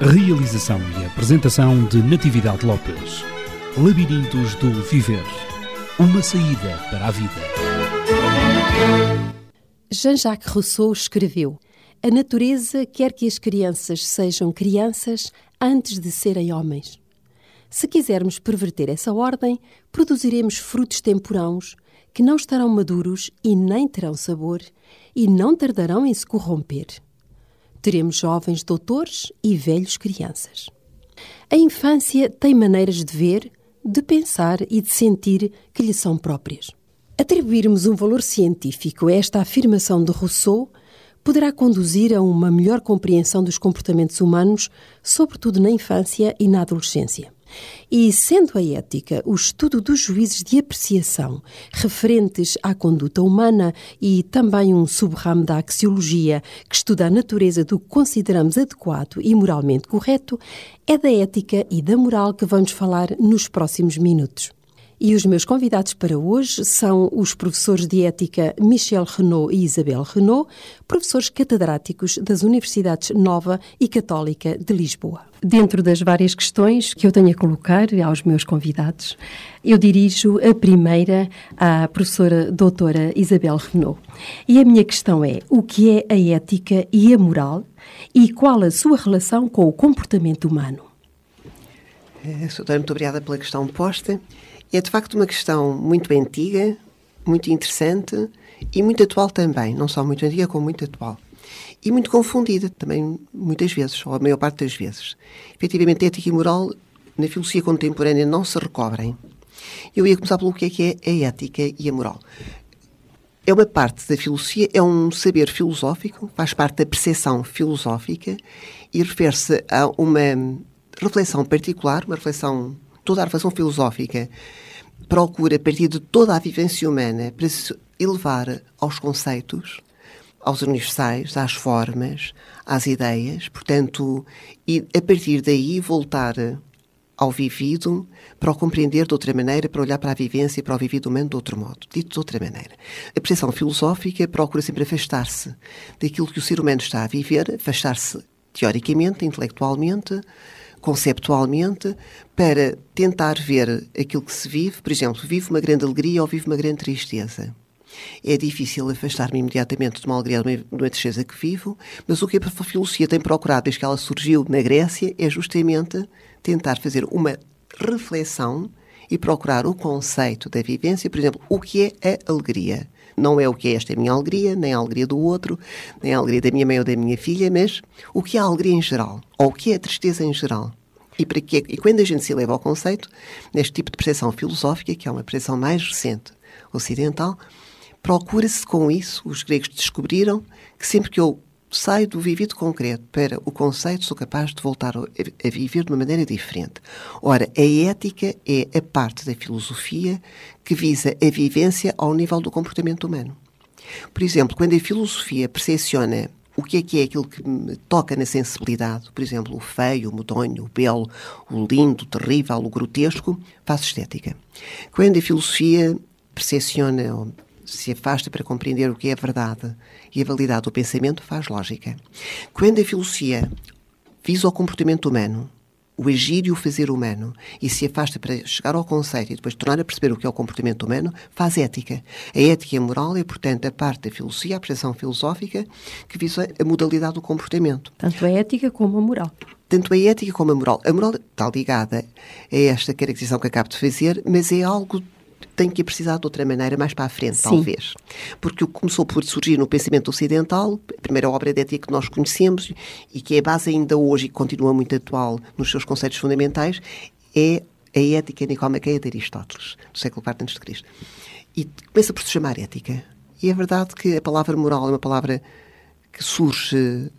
Realização e apresentação de Natividade Lopes. Labirintos do Viver. Uma saída para a vida. Jean-Jacques Rousseau escreveu: A natureza quer que as crianças sejam crianças antes de serem homens. Se quisermos perverter essa ordem, produziremos frutos temporãos que não estarão maduros e nem terão sabor e não tardarão em se corromper. Teremos jovens doutores e velhos crianças. A infância tem maneiras de ver, de pensar e de sentir que lhe são próprias. Atribuirmos um valor científico a esta afirmação de Rousseau poderá conduzir a uma melhor compreensão dos comportamentos humanos, sobretudo na infância e na adolescência. E, sendo a ética o estudo dos juízes de apreciação referentes à conduta humana e também um subramo da axiologia que estuda a natureza do que consideramos adequado e moralmente correto, é da ética e da moral que vamos falar nos próximos minutos. E os meus convidados para hoje são os professores de ética Michel Renault e Isabel Renault, professores catedráticos das Universidades Nova e Católica de Lisboa. Dentro das várias questões que eu tenho a colocar aos meus convidados, eu dirijo a primeira à professora doutora Isabel Renault. E a minha questão é: o que é a ética e a moral e qual a sua relação com o comportamento humano? É, doutora, muito obrigada pela questão posta. É de facto uma questão muito antiga, muito interessante e muito atual também. Não só muito antiga, como muito atual. E muito confundida também, muitas vezes, ou a maior parte das vezes. Efetivamente, ética e moral na filosofia contemporânea não se recobrem. Eu ia começar pelo que é que é a ética e a moral. É uma parte da filosofia, é um saber filosófico, faz parte da percepção filosófica e refere-se a uma reflexão particular, uma reflexão, toda a reflexão filosófica procura, a partir de toda a vivência humana, para se elevar aos conceitos, aos universais, às formas, às ideias, portanto, e a partir daí voltar ao vivido para o compreender de outra maneira, para olhar para a vivência e para o vivido humano de outro modo, dito de outra maneira. A percepção filosófica procura sempre afastar-se daquilo que o ser humano está a viver, afastar-se teoricamente, intelectualmente, conceptualmente, para tentar ver aquilo que se vive, por exemplo, vive uma grande alegria ou vive uma grande tristeza. É difícil afastar-me imediatamente de uma alegria de uma tristeza que vivo, mas o que a filosofia tem procurado desde que ela surgiu na Grécia é justamente tentar fazer uma reflexão e procurar o conceito da vivência, por exemplo, o que é a alegria. Não é o que é esta é a minha alegria, nem a alegria do outro, nem a alegria da minha mãe ou da minha filha, mas o que é a alegria em geral, ou o que é a tristeza em geral. E, para que, e quando a gente se eleva ao conceito, neste tipo de percepção filosófica, que é uma percepção mais recente ocidental, procura-se com isso, os gregos descobriram que sempre que eu saio do vivido concreto para o conceito, sou capaz de voltar a viver de uma maneira diferente. Ora, a ética é a parte da filosofia que visa a vivência ao nível do comportamento humano. Por exemplo, quando a filosofia percepciona o que é que é aquilo que me toca na sensibilidade, por exemplo, o feio, o medonho, o belo, o lindo, o terrível, o grotesco, faço estética. Quando a filosofia percepciona se afasta para compreender o que é a verdade e a validade do pensamento, faz lógica. Quando a filosofia visa o comportamento humano, o agir e o fazer humano, e se afasta para chegar ao conceito e depois tornar a perceber o que é o comportamento humano, faz ética. A ética e a moral é, portanto, a parte da filosofia, a apreciação filosófica, que visa a modalidade do comportamento. Tanto a ética como a moral. Tanto a ética como a moral. A moral está ligada a esta caracterização que acabo de fazer, mas é algo tem que precisar de outra maneira mais para a frente, Sim. talvez. Porque o que começou por surgir no pensamento ocidental, a primeira obra de ética que nós conhecemos e que é base ainda hoje e continua muito atual nos seus conceitos fundamentais, é a ética nicomaqueia de Aristóteles, do século IV a.C. E começa por se chamar ética. E é verdade que a palavra moral é uma palavra que surge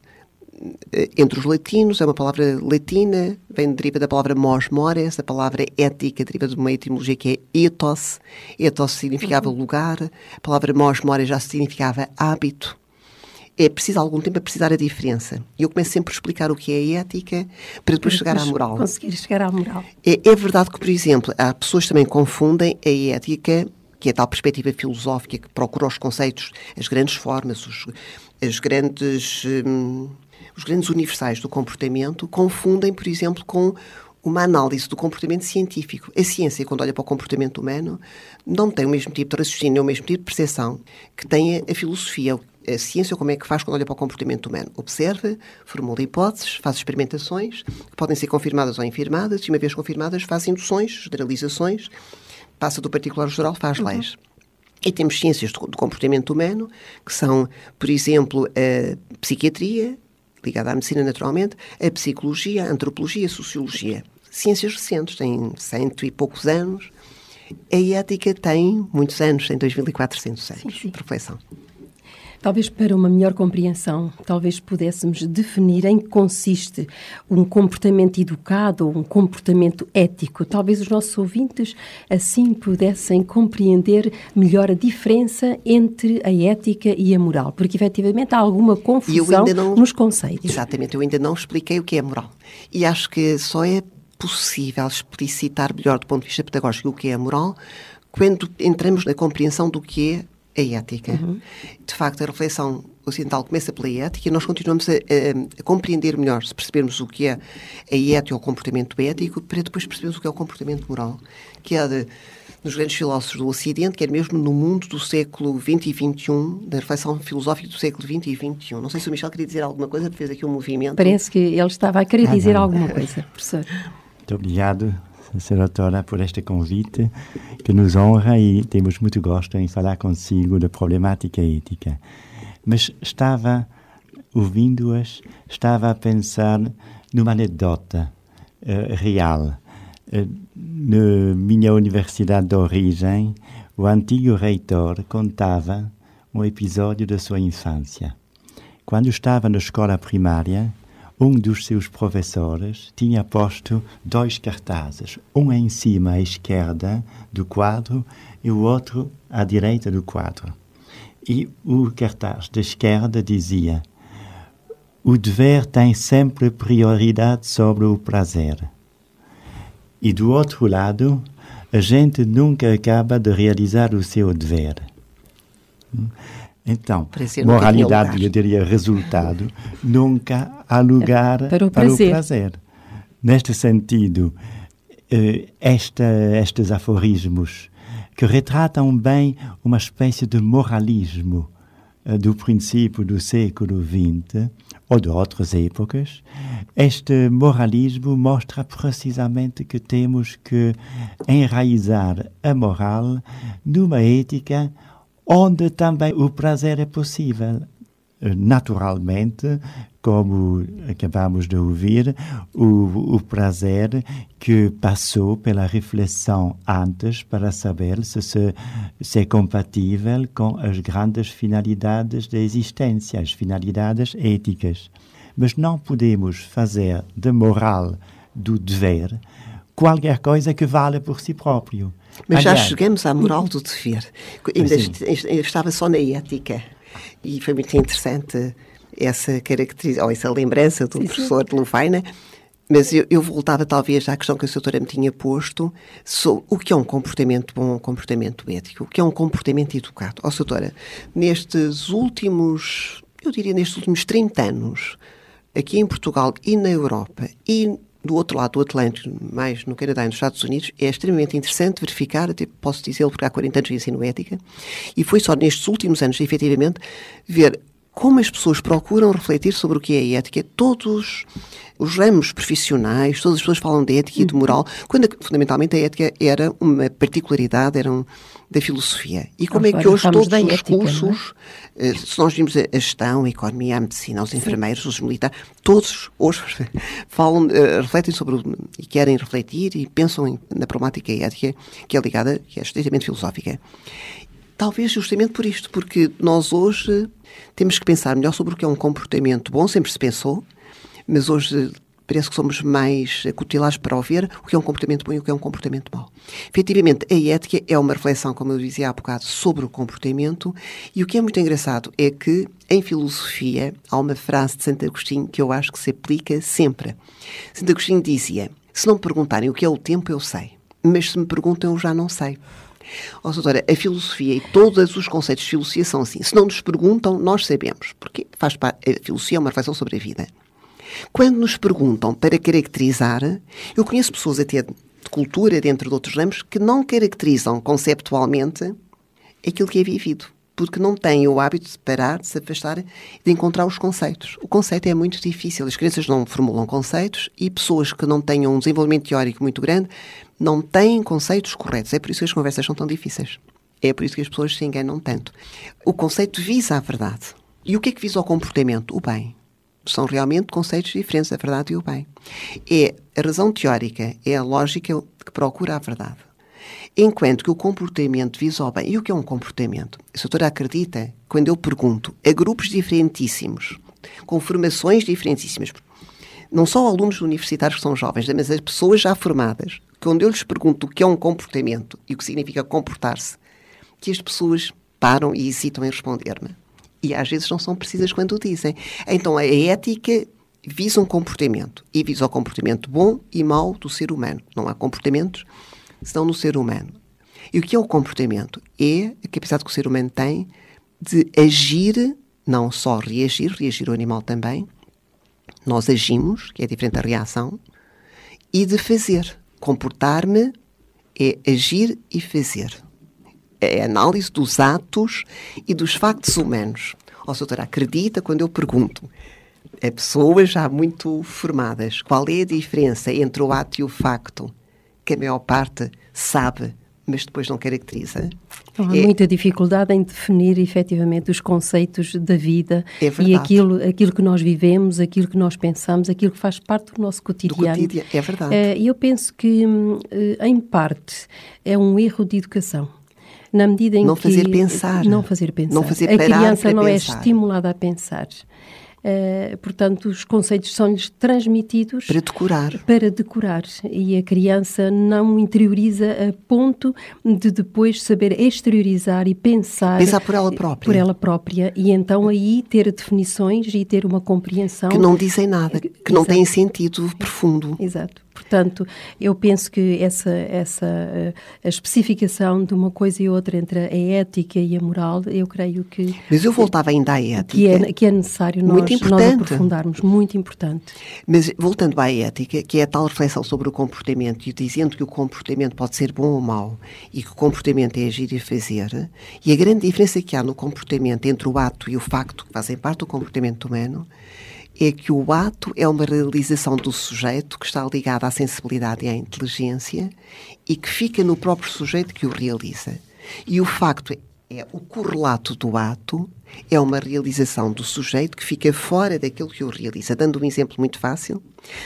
entre os latinos, é uma palavra latina, vem deriva da palavra mos mores, a palavra ética deriva de uma etimologia que é ethos. Ethos significava uhum. lugar, a palavra mos mores já significava hábito. É preciso algum tempo a precisar a diferença. E eu começo sempre a explicar o que é a ética para depois chegar à moral. Conseguir chegar à moral. É, é verdade que, por exemplo, há pessoas que também confundem a ética que é a tal perspectiva filosófica que procura os conceitos, as grandes formas, os, as grandes, hum, os grandes universais do comportamento, confundem, por exemplo, com uma análise do comportamento científico. A ciência, quando olha para o comportamento humano, não tem o mesmo tipo de raciocínio, o mesmo tipo de percepção que tem a, filosofia. A ciência, como é que faz quando olha para o comportamento humano? Observa, formula hipóteses, faz experimentações, que podem ser confirmadas ou infirmadas, e uma vez confirmadas, faz induções, generalizações, passa do particular ao geral, faz uhum. leis. E temos ciências do, do comportamento humano, que são, por exemplo, a psiquiatria, ligada à medicina naturalmente, a psicologia, a antropologia, a sociologia. Ciências recentes, têm cento e poucos anos. A ética tem muitos anos, tem 2.400 anos sim, sim. de reflexão. Talvez para uma melhor compreensão, talvez pudéssemos definir em que consiste um comportamento educado ou um comportamento ético. Talvez os nossos ouvintes assim pudessem compreender melhor a diferença entre a ética e a moral, porque efetivamente há alguma confusão não, nos conceitos. Exatamente, eu ainda não expliquei o que é moral. E acho que só é possível explicitar melhor do ponto de vista pedagógico o que é a moral quando entramos na compreensão do que é a ética. Uhum. De facto, a reflexão ocidental começa pela ética e nós continuamos a, a, a, compreender melhor, se percebermos o que é a ética ou o comportamento ético, para depois percebermos o que é o comportamento moral, que é de, dos grandes filósofos do Ocidente, quer mesmo no mundo do século XX e XXI, da reflexão filosófica do século XX e XXI. Não sei se o Michel queria dizer alguma coisa, fez aqui um movimento. Parece que ele estava a querer ah, dizer alguma coisa, professor. Muito obrigado, Sra. Por este convite que nos honra e temos muito gosto em falar consigo da problemática ética. Mas estava, ouvindo-as, estava a pensar numa anedota uh, real. Uh, na minha universidade de origem, o antigo reitor contava um episódio da sua infância. Quando estava na escola primária, um dos seus professores tinha posto dois cartazes, um em cima à esquerda do quadro e o outro à direita do quadro. E o cartaz da esquerda dizia: O dever tem sempre prioridade sobre o prazer. E do outro lado, a gente nunca acaba de realizar o seu dever. Então, moralidade, eu diria resultado, nunca há lugar para o prazer. Para o prazer. Neste sentido, eh, esta, estes aforismos que retratam bem uma espécie de moralismo eh, do princípio do século XX ou de outras épocas, este moralismo mostra precisamente que temos que enraizar a moral numa ética onde também o prazer é possível. Naturalmente, como acabamos de ouvir, o, o prazer que passou pela reflexão antes para saber se, se, se é compatível com as grandes finalidades da existência, as finalidades éticas. Mas não podemos fazer de moral do dever qualquer coisa que valha por si próprio. Mas já chegamos à moral do dever. Ainda eu estava só na ética. E foi muito interessante essa caracterização, ou essa lembrança do sim, professor sim. de Lufaina. Mas eu, eu, voltava talvez à questão que a doutora me tinha posto sobre o que é um comportamento bom, um comportamento ético, o que é um comportamento educado. Ó, oh, doutora, nestes últimos, eu diria nestes últimos 30 anos, aqui em Portugal e na Europa e do outro lado do Atlântico, mais no Canadá e nos Estados Unidos, é extremamente interessante verificar, até posso dizê-lo porque há 40 anos ensino ética, e foi só nestes últimos anos, efetivamente, ver como as pessoas procuram refletir sobre o que é ética. Todos os ramos profissionais, todas as pessoas falam de ética e de moral, quando fundamentalmente a ética era uma particularidade, era um, da filosofia. E como é que hoje todos os ética, cursos, é? se nós vimos a gestão, a economia, a medicina, os enfermeiros, Sim. os militares, todos hoje falam, uh, refletem sobre e querem refletir e pensam na problemática ética que é ligada, que é estritamente filosófica. Talvez justamente por isto, porque nós hoje temos que pensar melhor sobre o que é um comportamento bom, sempre se pensou, mas hoje parece que somos mais cutilados para ouvir o que é um comportamento bom e o que é um comportamento mau. Efetivamente, a ética é uma reflexão, como eu dizia há bocado, sobre o comportamento e o que é muito engraçado é que em filosofia há uma frase de Santo Agostinho que eu acho que se aplica sempre. Santo Agostinho dizia, se não me perguntarem o que é o tempo, eu sei, mas se me perguntam, eu já não sei. Ó, oh, doutora, a filosofia e todos os conceitos de filosofia são assim. Se não nos perguntam, nós sabemos. Porque faz parte, a filosofia é uma reflexão sobre a vida. Quando nos perguntam para caracterizar, eu conheço pessoas até de cultura, dentro de outros ramos, que não caracterizam conceptualmente aquilo que é vivido. Porque não têm o hábito de parar, de se afastar, de encontrar os conceitos. O conceito é muito difícil. As crianças não formulam conceitos e pessoas que não tenham um desenvolvimento teórico muito grande não têm conceitos corretos. É por isso que as conversas são tão difíceis. É por isso que as pessoas se enganam tanto. O conceito visa a verdade. E o que é que visa o comportamento? O bem são realmente conceitos diferentes, a verdade e o bem. É a razão teórica, é a lógica que procura a verdade. Enquanto que o comportamento visa o bem. E o que é um comportamento? A doutora acredita, quando eu pergunto a grupos diferentíssimos, com formações diferentíssimas, não só alunos universitários que são jovens, mas as pessoas já formadas, quando eu lhes pergunto o que é um comportamento e o que significa comportar-se, que as pessoas param e hesitam em responder-me e às vezes não são precisas quando o dizem. Então a ética visa um comportamento e visa o comportamento bom e mau do ser humano. Não há comportamentos senão no ser humano. E o que é o comportamento? É a capacidade que o ser humano tem de agir, não só reagir, reagir o animal também. Nós agimos, que é diferente da reação, e de fazer. Comportar-me é agir e fazer é a análise dos atos e dos factos humanos. Ó, oh, doutora, acredita quando eu pergunto a pessoas já muito formadas qual é a diferença entre o ato e o facto, que a maior parte sabe, mas depois não caracteriza? Não, há é, muita dificuldade em definir efetivamente os conceitos da vida é e aquilo, aquilo que nós vivemos, aquilo que nós pensamos, aquilo que faz parte do nosso cotidiano. Do cotidiano, é verdade. Eh, e eu penso que, eh, em parte, é um erro de educação na medida em não que... Fazer pensar. Não fazer pensar. Não fazer A criança não é pensar. é estimulada a pensar. Uh, portanto, os conceitos são-lhes transmitidos para decorar. Para decorar. E a criança não interioriza a ponto de depois saber exteriorizar e pensar. Pensar por ela própria. Por ela própria. E então aí ter definições e ter uma compreensão. Que não dizem nada, que Exato. não têm sentido profundo. Exato. Portanto, eu penso que essa, essa eh, a especificação de uma coisa e outra entre a ética e a moral, eu creio que. Mas eu voltava ainda à ética. Que é, que é necessário nós, nós aprofundarmos, muito importante. Mas voltando à ética, que é a tal reflexão sobre o comportamento e dizendo que o comportamento pode ser bom ou mau e que o comportamento é agir e fazer, e a grande diferença que há no comportamento entre o ato e o facto, que fazem parte do comportamento humano, é que o ato é uma realização do sujeito que está ligada à sensibilidade e à inteligência e que fica no próprio sujeito que o realiza. E o facto é o correlato do ato é uma realização do sujeito que fica fora daquilo que o realiza. Dando um exemplo muito fácil,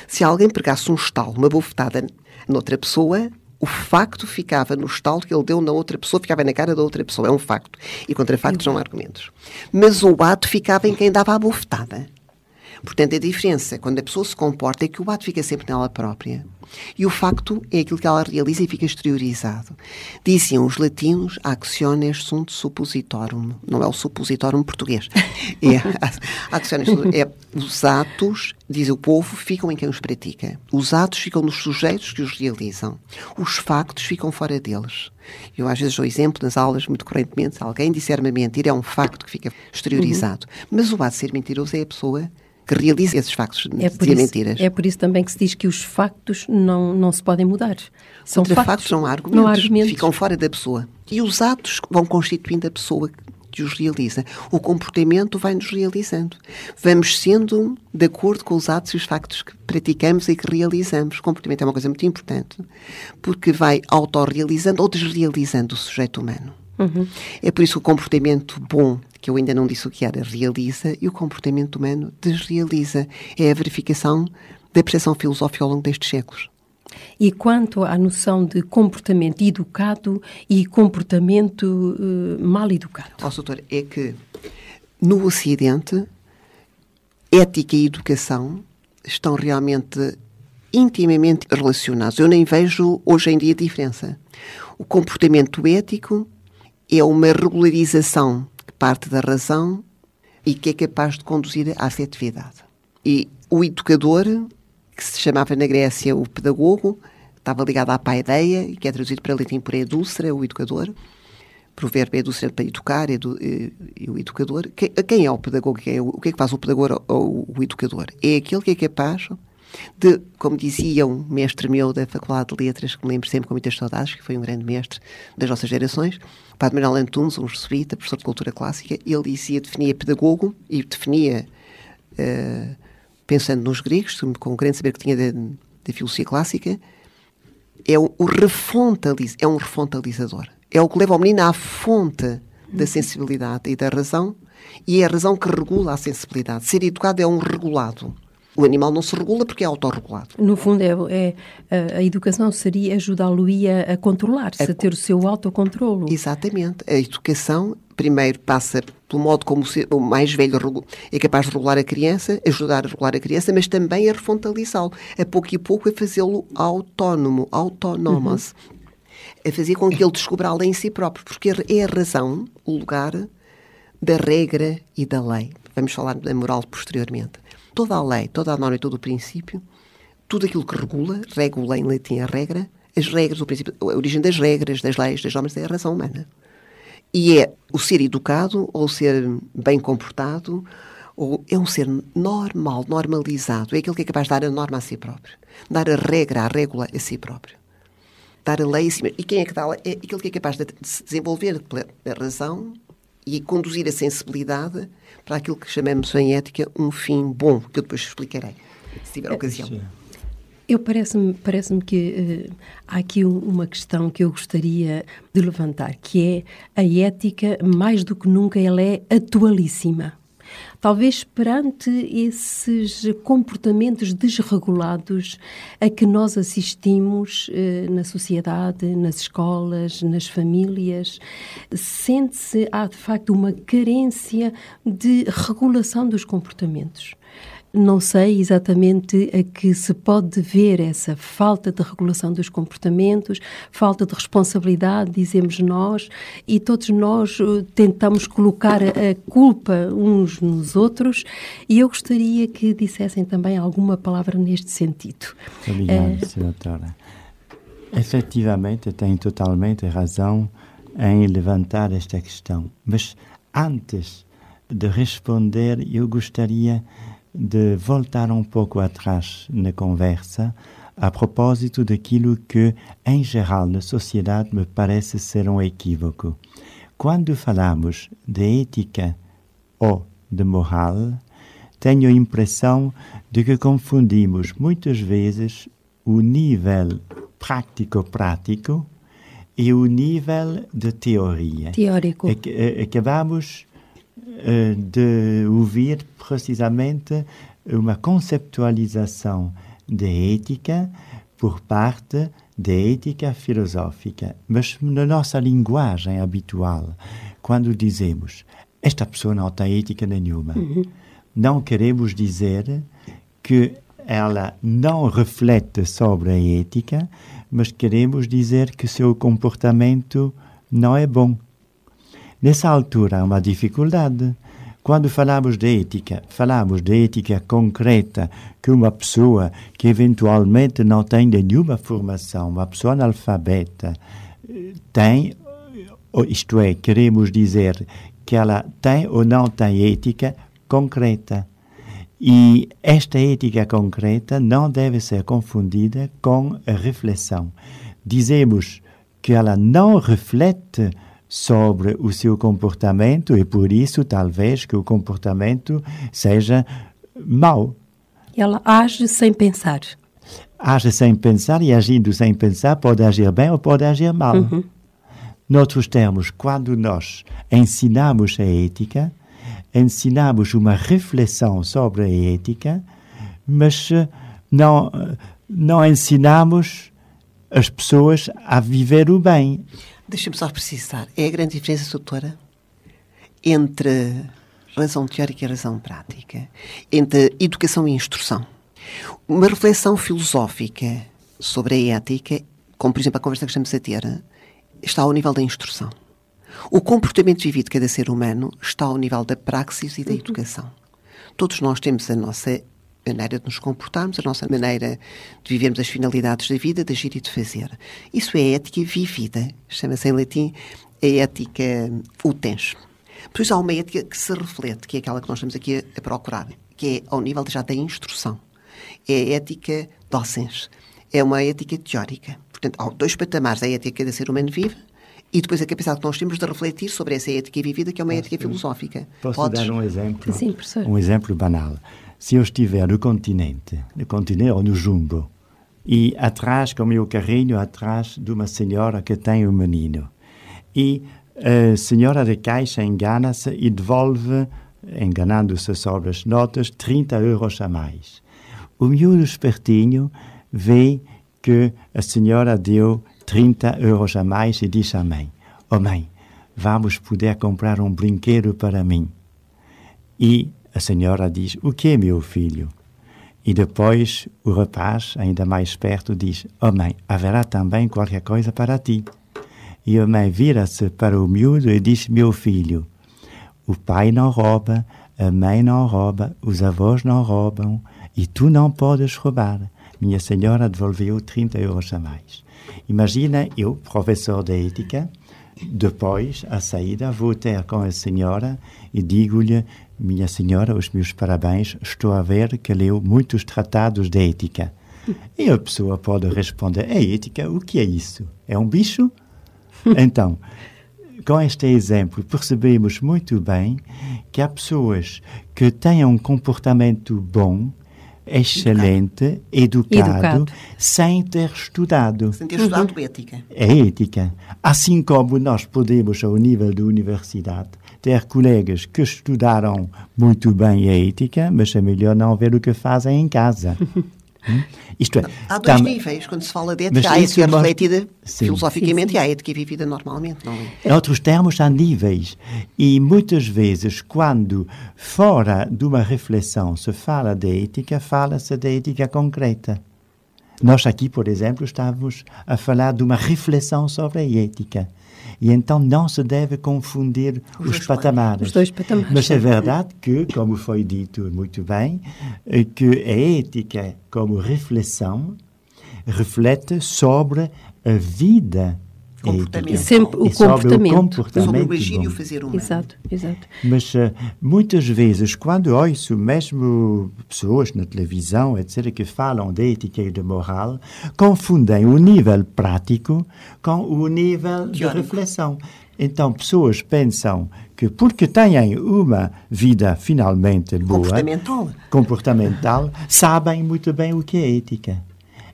se alguém pegasse um estalo, uma bofetada noutra pessoa, o facto ficava no estalo que ele deu na outra pessoa, ficava na cara da outra pessoa. É um facto. E contra factos não há argumentos. Mas o ato ficava em quem dava a bofetada. Portanto, a diferença, quando a pessoa se comporta, é que o ato fica sempre nela própria. E o facto é aquilo que ela realiza e fica exteriorizado. Diziam os latinos, actiones sunt suppositorum. Não é o suppositorum português. É, actiones, é, os atos, diz o povo, ficam em quem os pratica. Os atos ficam nos sujeitos que os realizam. Os factos ficam fora deles. Eu às vezes dou exemplo nas aulas, muito correntemente, se alguém disser uma mentira, é um facto que fica exteriorizado. Uhum. Mas o ato de ser mentiroso é a pessoa que realiza esses factos é de mentiras. É por isso também que se diz que os factos não, não se podem mudar. São Contra factos, factos não há argumentos, não há argumentos. Ficam fora da pessoa. E os atos vão constituindo a pessoa que os realiza. O comportamento vai-nos realizando. Vamos sendo de acordo com os atos e os factos que praticamos e que realizamos. O comportamento é uma coisa muito importante, porque vai autorrealizando ou desrealizando o sujeito humano. Uhum. É por isso que o comportamento bom que eu ainda não disse o que era, realiza e o comportamento humano desrealiza. É a verificação da percepção filosófica ao longo destes séculos. E quanto à noção de comportamento educado e comportamento uh, mal educado? Ó, doutor, é que no Ocidente, ética e educação estão realmente intimamente relacionados. Eu nem vejo hoje em dia diferença. O comportamento ético é uma regularização parte da razão e que é capaz de conduzir à afetividade. E o educador, que se chamava na Grécia o pedagogo, estava ligado à paideia, que é traduzido para latim por edúcera, o educador. Provérbio é edúcera para educar, edu, e, e, o educador. Que, quem é o pedagogo? Quem é o que é que faz o pedagogo ou o educador? É aquele que é capaz de, como dizia um mestre meu da Faculdade de Letras, que me lembro sempre com muitas saudades, que foi um grande mestre das nossas gerações, Padre Manuel Antunes, um jesuíta, professor de cultura clássica, ele dizia, definia pedagogo e definia, uh, pensando nos gregos, com o grande saber que tinha da filosofia clássica, é, o, o refontaliz, é um refontalizador. É o que leva o menino à fonte da sensibilidade e da razão, e é a razão que regula a sensibilidade. Ser educado é um regulado. O animal não se regula porque é autorregulado. No fundo, é, é a, educação seria ajudá-lo-ia a controlar-se, a, a ter o seu autocontrolo. Exatamente. A educação, primeiro, passa pelo modo como o mais velho é capaz de regular a criança, ajudar a regular a criança, mas também a refrontalizá-lo, a pouco e pouco a fazê-lo autónomo, autónomos. Uhum. A fazer com que ele descubra a lei em si próprio, porque é a razão, o lugar da regra e da lei. Vamos falar da moral posteriormente toda a lei, toda a norma e todo o princípio, tudo aquilo que regula, regula em latim a regra, as regras, o princípio, a origem das regras, das leis, das normas é a razão humana. E é o ser educado, ou o ser bem comportado, ou é um ser normal, normalizado. É aquele que é capaz de dar a norma a si próprio, dar a regra, a régula a si próprio. Dar a lei a si mesmo. E quem é que dá a lei? É aquele que é capaz de se desenvolver pela razão e conduzir a sensibilidade para aquilo que chamamos em ética um fim bom, que eu depois explicarei, se tiver ocasião. Eu parece-me parece que uh, há aqui uma questão que eu gostaria de levantar, que é a ética, mais do que nunca, ela é atualíssima. Talvez perante esses comportamentos desregulados a que nós assistimos eh, na sociedade, nas escolas, nas famílias, sente-se, há de facto uma carência de regulação dos comportamentos. Não sei exatamente a que se pode ver essa falta de regulação dos comportamentos, falta de responsabilidade, dizemos nós, e todos nós uh, tentamos colocar a culpa uns nos outros, e eu gostaria que dissessem também alguma palavra neste sentido. Obrigado, é... senhora. Efetivamente, tem totalmente razão em levantar esta questão, mas antes de responder, eu gostaria de voltar um pouco atrás na conversa a propósito daquilo que, em geral, na sociedade me parece ser um equívoco. Quando falamos de ética ou de moral, tenho a impressão de que confundimos muitas vezes o nível prático-prático e o nível de teoria. Teórico. Acabamos eh, de ouvir precisamente uma conceptualização da ética por parte da ética filosófica. Mas na nossa linguagem habitual, quando dizemos esta pessoa não tem ética nenhuma, uhum. não queremos dizer que ela não reflete sobre a ética, mas queremos dizer que seu comportamento não é bom. Nessa altura há uma dificuldade. Quando falamos de ética, falamos de ética concreta que uma pessoa que eventualmente não tem nenhuma formação, uma pessoa analfabeta, tem, isto é, queremos dizer que ela tem ou não tem ética concreta. E esta ética concreta não deve ser confundida com a reflexão. Dizemos que ela não reflete sobre o seu comportamento e por isso talvez que o comportamento seja mau. Ela age sem pensar. Age sem pensar e agindo sem pensar pode agir bem ou pode agir mal. Uhum. Noutros termos, quando nós ensinamos a ética, ensinamos uma reflexão sobre a ética, mas não, não ensinamos as pessoas a viver o bem. Deixa-me só precisar. É a grande diferença, doutora, entre razão teórica e razão prática, entre educação e instrução. Uma reflexão filosófica sobre a ética, como por exemplo a conversa que estamos a ter, está ao nível da instrução. O comportamento vivido de cada ser humano está ao nível da praxis e da uhum. educação. Todos nós temos a nossa maneira de nos comportarmos, a nossa maneira de vivermos as finalidades da vida, de agir e de fazer. Isso é ética vivida. Chama-se em latim a ética utens. Pois há uma ética que se reflete, que é aquela que nós estamos aqui a, procurar, que é ao nível já da instrução. É a ética docens. É uma ética teórica. Portanto, há dois patamares. A ética da ser humano vive e depois a capacidade que nós temos de refletir sobre essa ética vivida, que é uma Posso, ética filosófica. Posso Podes? dar um exemplo? Sim, professor. Um exemplo banal. Se eu estiver no continente, no continente ou no jumbo, e atrás, com o meu carrinho, atrás de uma senhora que tem um menino, e a senhora da caixa engana-se e devolve, enganando-se sobre as notas, 30 euros a mais. O miúdo espertinho vê que a senhora deu 30 euros a mais e diz à mãe: Oh mãe, vamos poder comprar um brinquedo para mim. E a senhora diz: O que, meu filho? E depois o rapaz, ainda mais perto, diz: Oh mãe, haverá também qualquer coisa para ti. E a mãe vira-se para o miúdo e diz: Meu filho, o pai não rouba, a mãe não rouba, os avós não roubam e tu não podes roubar. Minha senhora devolveu 30 euros a mais. Imagina eu, professor de ética, depois, à saída, vou ter com a senhora e digo-lhe: Minha senhora, os meus parabéns, estou a ver que leu muitos tratados de ética. E a pessoa pode responder: É ética? O que é isso? É um bicho? então, com este exemplo, percebemos muito bem que há pessoas que têm um comportamento bom excelente, educado, educado, sem ter estudado. Sem ter estudado uhum. ética. É ética. Assim como nós podemos, ao nível da universidade, ter colegas que estudaram muito bem a ética, mas é melhor não ver o que fazem em casa. Hum? Isto é, há dois tam... níveis quando se fala de ética. Há a ética refletida sim. filosoficamente sim, sim. e há a ética vivida normalmente, não é? Em outros termos, há níveis. E muitas vezes, quando fora de uma reflexão se fala de ética, fala-se de ética concreta. Nós aqui, por exemplo, estávamos a falar de uma reflexão sobre a ética. E então não se deve confundir os, os patamares. Os dois patamares. Mas é verdade que, como foi dito muito bem, eh, que a ética como reflexão reflete sobre a vida comportamento. Sempre o comportamento. o comportamento. Sobre o agir e o fazer humano. Exato, exato. Mas uh, muitas vezes, quando ouço mesmo pessoas na televisão, etc., que falam de ética e de moral, confundem o nível prático com o nível Teórico. de reflexão. Então, pessoas pensam que porque têm uma vida finalmente boa, comportamental, comportamental sabem muito bem o que é ética.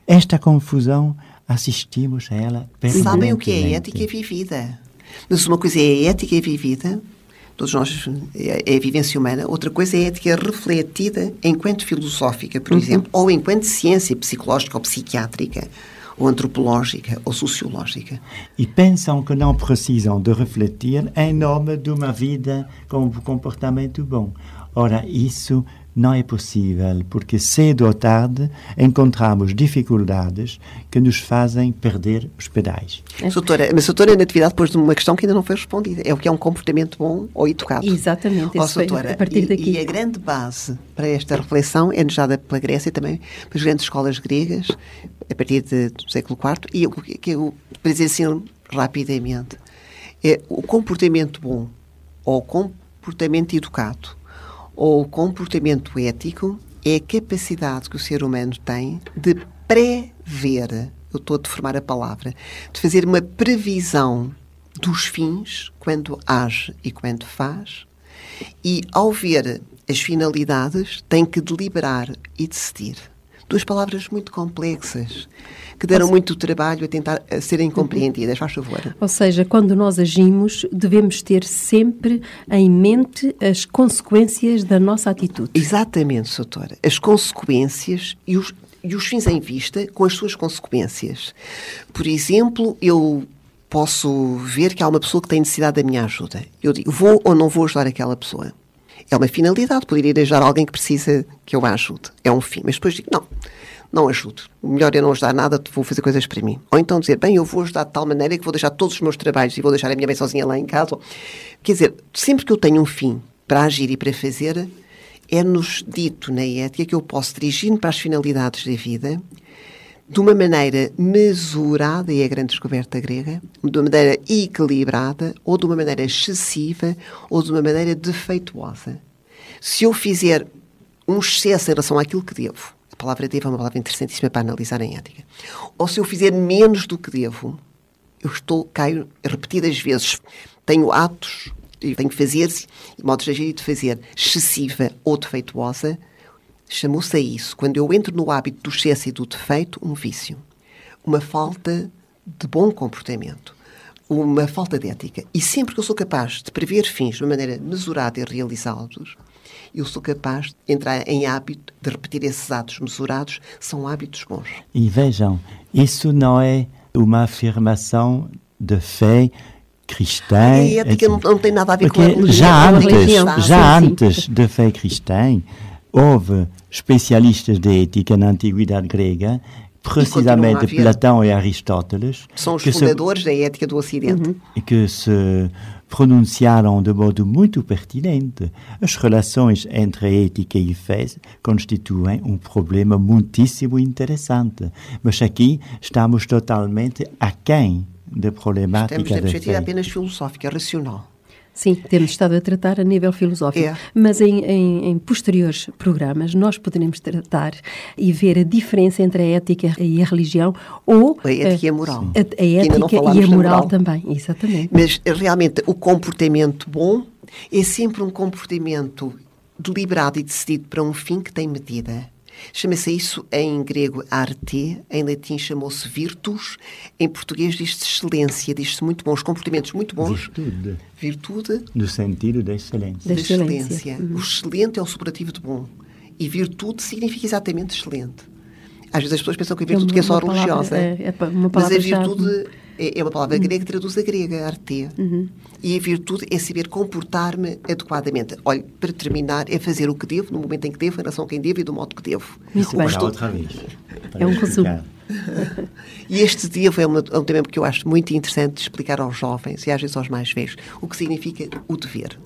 Esta confusão assistimos a ela Sabem o que é ética vivida. Mas uma coisa é ética vivida, todos nós, é, é a vivência humana, outra coisa é a ética refletida enquanto filosófica, por uhum. exemplo, ou enquanto ciência psicológica ou psiquiátrica, ou antropológica ou sociológica. E pensam que não precisam de refletir em nome de uma vida com um comportamento bom. Ora, isso não é possível, porque cedo ou tarde encontramos dificuldades que nos fazem perder os pedais. Doutora, mas a doutora Natividade pôs uma questão que ainda não foi respondida. É o que é um comportamento bom ou educado. Exatamente. Oh, doutora, a partir daqui. E, e, a grande base para esta reflexão é nos dada pela Grécia também, pelas grandes escolas gregas, a partir de, do século IV, e o que eu, para dizer assim rapidamente, é o comportamento bom ou o comportamento educado ou comportamento ético é a capacidade que o ser humano tem de prever, eu estou a deformar a palavra, de fazer uma previsão dos fins quando age e quando faz, e ao ver as finalidades tem que deliberar e decidir. Duas palavras muito complexas que deram muito trabalho a tentar a serem compreendidas. Faz favor. Ou seja, quando nós agimos, devemos ter sempre em mente as consequências da nossa atitude. Exatamente, doutora. As consequências e os, e os fins em vista com as suas consequências. Por exemplo, eu posso ver que há uma pessoa que tem necessidade da minha ajuda. Eu digo, vou ou não vou ajudar aquela pessoa? É uma finalidade, poderia ajudar alguém que precisa que eu a ajude. É um fim. Mas depois digo, não, não ajudo. Melhor é não ajudar nada, vou fazer coisas para mim. Ou então dizer, bem, eu vou ajudar de tal maneira que vou deixar todos os meus trabalhos e vou deixar a minha mãe sozinha lá em casa. Quer dizer, sempre que eu tenho um fim para agir e para fazer, é-nos dito na ética que eu posso dirigir-me para as finalidades da vida de uma maneira mesurada, e é a grande descoberta grega, de uma maneira equilibrada, ou de uma maneira excessiva, ou de uma maneira defeituosa. Se eu fizer um excesso em relação àquilo que devo, a palavra devo é uma palavra interessantíssima para analisar em ética, ou se eu fizer menos do que devo, eu estou, caio repetidas vezes, tenho atos e tenho que fazer, modos de agir e de fazer, excessiva ou defeituosa, chamou-se a isso, quando eu entro no hábito do excesso e do defeito, um vício. Uma falta de bom comportamento. Uma falta de ética. E sempre que eu sou capaz de prever fins de uma maneira mesurada e realizá-los, eu sou capaz de entrar em hábito de repetir esses atos mesurados, são hábitos bons. E vejam, isso não é uma afirmação de fé cristã. A ética não, não, tem nada a ver com a religião. Já antes, já antes da fé cristã, houve especialistas de ética na antiguidade grega, precisamente Platão e Aristóteles. São os fundadores se, da ética do Ocidente. Uhum. Que se pronunciaram de modo muito pertinente. As relações entre ética e a fé constituem um problema muitíssimo interessante. Mas aqui estamos totalmente aquém da problemática Estamos na perspectiva apenas filosófica, racional. Sim, temos estado a tratar a nível filosófico, é. mas em, em, em, posteriores programas nós poderemos tratar e ver a diferença entre a ética e a religião ou a ética e a moral. A, a ética e a moral, moral também, exatamente. Mas realmente o comportamento bom é sempre um comportamento deliberado e decidido para um fim que tem medida. Chama-se isso em grego arte, em latim chamou-se virtus, em português diz-se excelência, diz-se muito bons, comportamentos muito bons. Virtude. Virtude. No sentido da excelência. Da excelência. Uhum. O excelente é o superativo de bom. E virtude significa exatamente excelente. Às vezes as pessoas pensam que a virtude é, é só palavra, religiosa. É, é mas a virtude é, é uma palavra grega que traduz a grega, arte. Uhum. E a virtude é saber comportar-me adequadamente. Olha, para terminar, é fazer o que devo, no momento em que devo, em relação a quem devo e do modo que devo. Muito bem. Estou... outra vez. É um resumo. e este devo é, uma, é um tema que eu acho muito interessante de explicar aos jovens e às vezes aos mais velhos o que significa o dever.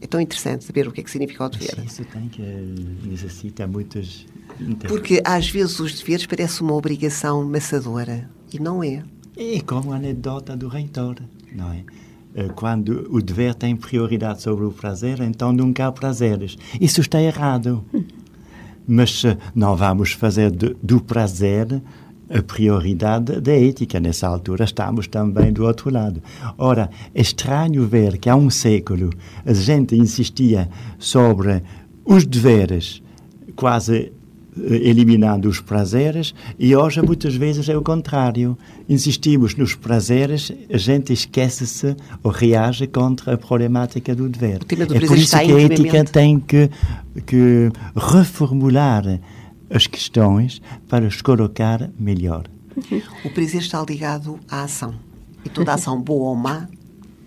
É tão interessante saber o que é que significa o dever. Isso tem que necessita muitos. Porque às vezes os deveres parecem uma obrigação maçadora e não é. É como anedota do reitor, não é? Eh, quando o dever tem prioridade sobre o prazer, então nunca há prazeres. Isso está errado. Mas não vamos fazer do prazer a prioridade da ética. Nessa altura estamos também do outro lado. Ora, é estranho ver que há um século a gente insistia sobre os deveres quase eh, eliminando os prazeres e hoje muitas vezes é o contrário. Insistimos nos prazeres, a gente esquece-se ou reage contra a problemática do dever. Do é por isso que a ética tem que, que reformular as questões para os colocar melhor. O prazer está ligado à ação. E toda ação, boa ou má,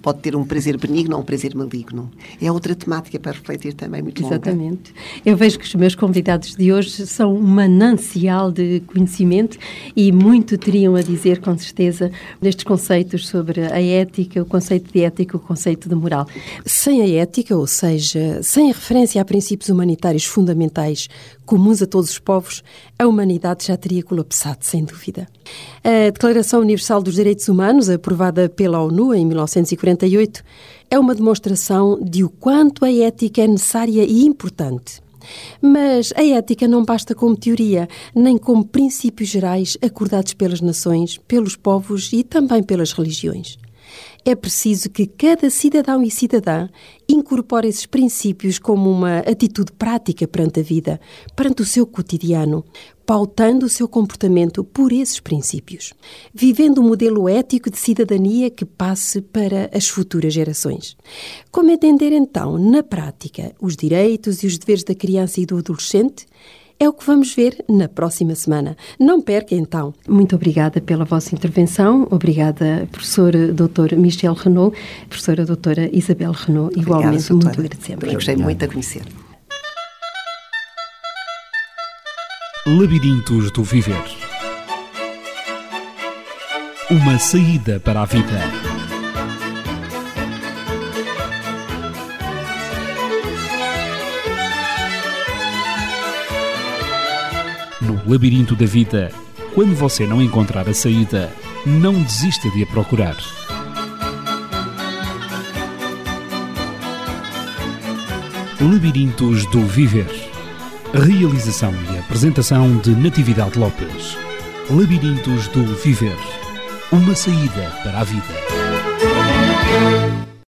pode ter um prazer benigno ou um prazer maligno. É outra temática para refletir também muito Exatamente. Longa. Eu vejo que os meus convidados de hoje são um manancial de conhecimento e muito teriam a dizer, com certeza, nestes conceitos sobre a ética, o conceito de ética, o conceito de moral. Sem a ética, ou seja, sem a referência a princípios humanitários fundamentais comuns a todos os povos, a humanidade já teria colapsado, sem dúvida. A Declaração Universal dos Direitos Humanos, aprovada pela ONU em 1948, é uma demonstração de o quanto a ética é necessária e importante. Mas a ética não basta como teoria, nem como princípios gerais acordados pelas nações, pelos povos e também pelas religiões é preciso que cada cidadão e cidadã incorpore esses princípios como uma atitude prática perante a vida, perante o seu cotidiano, pautando o seu comportamento por esses princípios, vivendo um modelo ético de cidadania que passe para as futuras gerações. Como entender então, na prática, os direitos e os deveres da criança e do adolescente? É o que vamos ver na próxima semana. Não perca então. Muito obrigada pela vossa intervenção. Obrigada, professora doutora Michel Renault, professora doutora Isabel Renault. Igualmente, doutora. muito agradecemos. Eu gostei muito de conhecer. Labirintos do Viver Uma saída para a vida. Labirinto da vida, quando você não encontrar a saída, não desista de a procurar. Labirintos do Viver. Realização e apresentação de Natividade Lopes. Labirintos do Viver. Uma saída para a vida.